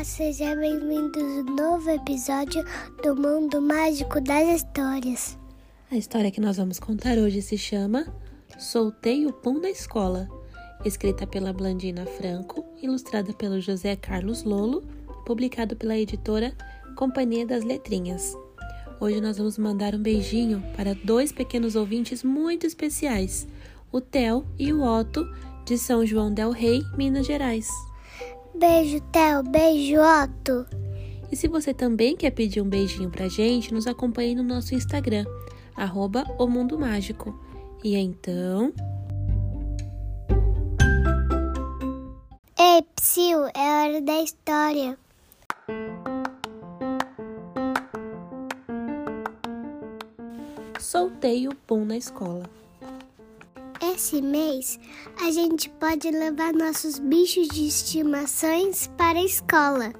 Olá, seja bem-vindo ao novo episódio do Mundo Mágico das Histórias. A história que nós vamos contar hoje se chama Soltei o Pum da Escola, escrita pela Blandina Franco, ilustrada pelo José Carlos Lolo, publicado pela editora Companhia das Letrinhas. Hoje nós vamos mandar um beijinho para dois pequenos ouvintes muito especiais, o Theo e o Otto, de São João del Rei, Minas Gerais. Beijo, Theo. Beijo, Otto. E se você também quer pedir um beijinho pra gente, nos acompanhe no nosso Instagram, arroba o Mundo Mágico. E então... Ei, Psyu, é hora da história. Soltei o pum na escola. Esse mês, a gente pode levar nossos bichos de estimações para a escola.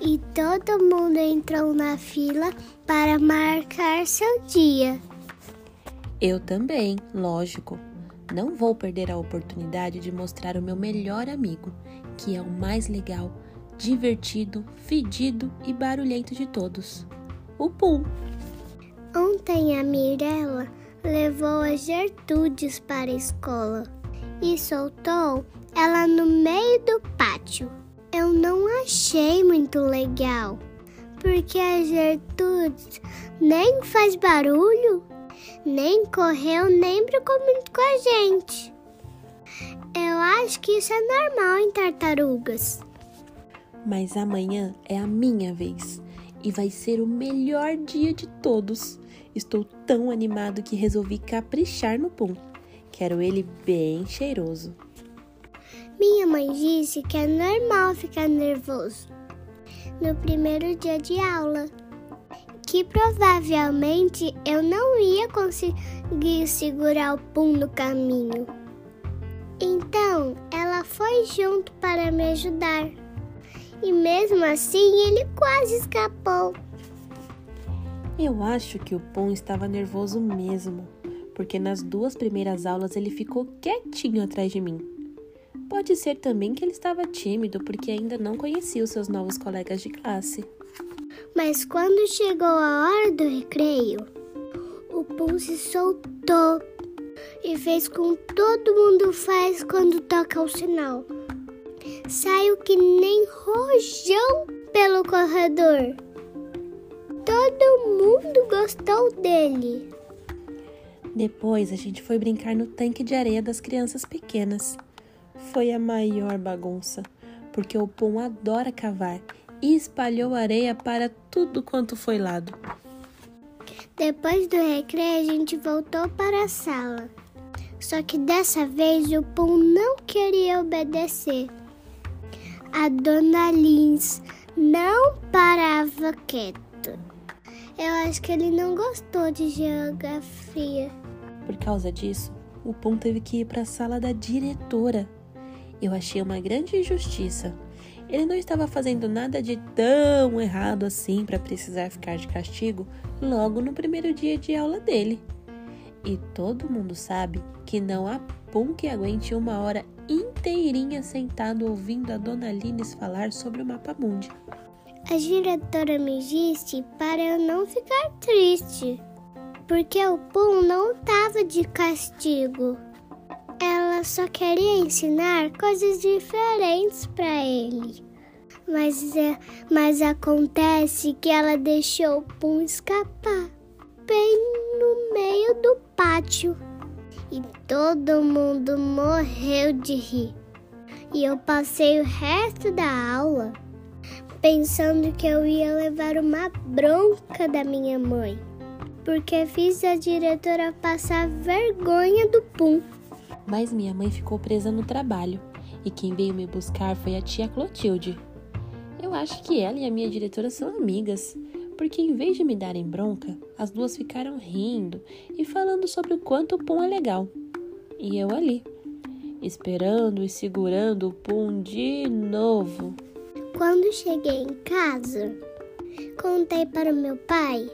E todo mundo entrou na fila para marcar seu dia. Eu também, lógico. Não vou perder a oportunidade de mostrar o meu melhor amigo, que é o mais legal, divertido, fedido e barulhento de todos. O Pum. Ontem a Mirella levou a Gertrudes para a escola e soltou ela no meio do pátio. Eu não achei muito legal, porque a Gertrudes nem faz barulho, nem correu, nem brincou muito com a gente. Eu acho que isso é normal em tartarugas. Mas amanhã é a minha vez e vai ser o melhor dia de todos. Estou tão animado que resolvi caprichar no pum. Quero ele bem cheiroso. Minha mãe disse que é normal ficar nervoso no primeiro dia de aula, que provavelmente eu não ia conseguir segurar o pum no caminho. Então, ela foi junto para me ajudar. E mesmo assim, ele quase escapou. Eu acho que o Pum estava nervoso mesmo, porque nas duas primeiras aulas ele ficou quietinho atrás de mim. Pode ser também que ele estava tímido porque ainda não conhecia os seus novos colegas de classe. Mas quando chegou a hora do recreio, o Pum se soltou e fez como todo mundo faz quando toca o sinal. Saiu que nem rojão pelo corredor. Todo mundo gostou dele. Depois a gente foi brincar no tanque de areia das crianças pequenas. Foi a maior bagunça, porque o Pum adora cavar e espalhou areia para tudo quanto foi lado. Depois do recreio, a gente voltou para a sala. Só que dessa vez o Pum não queria obedecer. A dona Lins não parava quieta. Eu acho que ele não gostou de geografia. Por causa disso, o Pum teve que ir para a sala da diretora. Eu achei uma grande injustiça. Ele não estava fazendo nada de tão errado assim para precisar ficar de castigo logo no primeiro dia de aula dele. E todo mundo sabe que não há Pum que aguente uma hora inteirinha sentado ouvindo a Dona Lines falar sobre o mapa mundi. A diretora me disse para eu não ficar triste, porque o Pum não estava de castigo. Ela só queria ensinar coisas diferentes para ele. Mas, é, mas acontece que ela deixou o Pum escapar bem no meio do pátio e todo mundo morreu de rir. E eu passei o resto da aula pensando que eu ia levar uma bronca da minha mãe, porque fiz a diretora passar vergonha do pum. Mas minha mãe ficou presa no trabalho e quem veio me buscar foi a tia Clotilde. Eu acho que ela e a minha diretora são amigas, porque em vez de me darem bronca, as duas ficaram rindo e falando sobre o quanto o pum é legal. E eu ali, esperando e segurando o pum de novo. Quando cheguei em casa, contei para o meu pai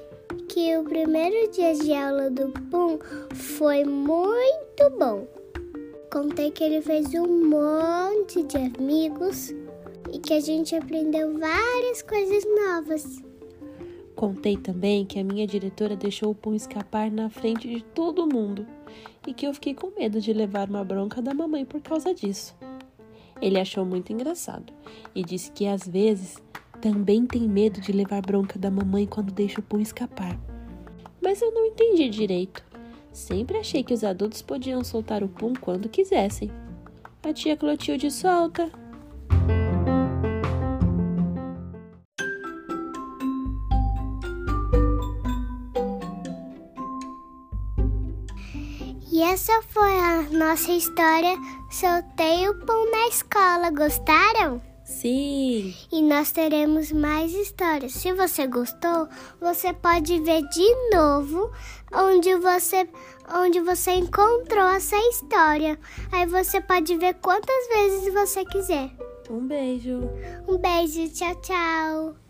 que o primeiro dia de aula do Pum foi muito bom. Contei que ele fez um monte de amigos e porque a gente aprendeu várias coisas novas. Contei também que a minha diretora deixou o Pum escapar na frente de todo mundo e que eu fiquei com medo de levar uma bronca da mamãe por causa disso. Ele achou muito engraçado e disse que às vezes também tem medo de levar bronca da mamãe quando deixa o Pum escapar. Mas eu não entendi direito. Sempre achei que os adultos podiam soltar o Pum quando quisessem. A tia Clotilde solta. E essa foi a nossa história. Soltei o pão na escola. Gostaram? Sim! E nós teremos mais histórias. Se você gostou, você pode ver de novo onde você, onde você encontrou essa história. Aí você pode ver quantas vezes você quiser. Um beijo! Um beijo, tchau, tchau!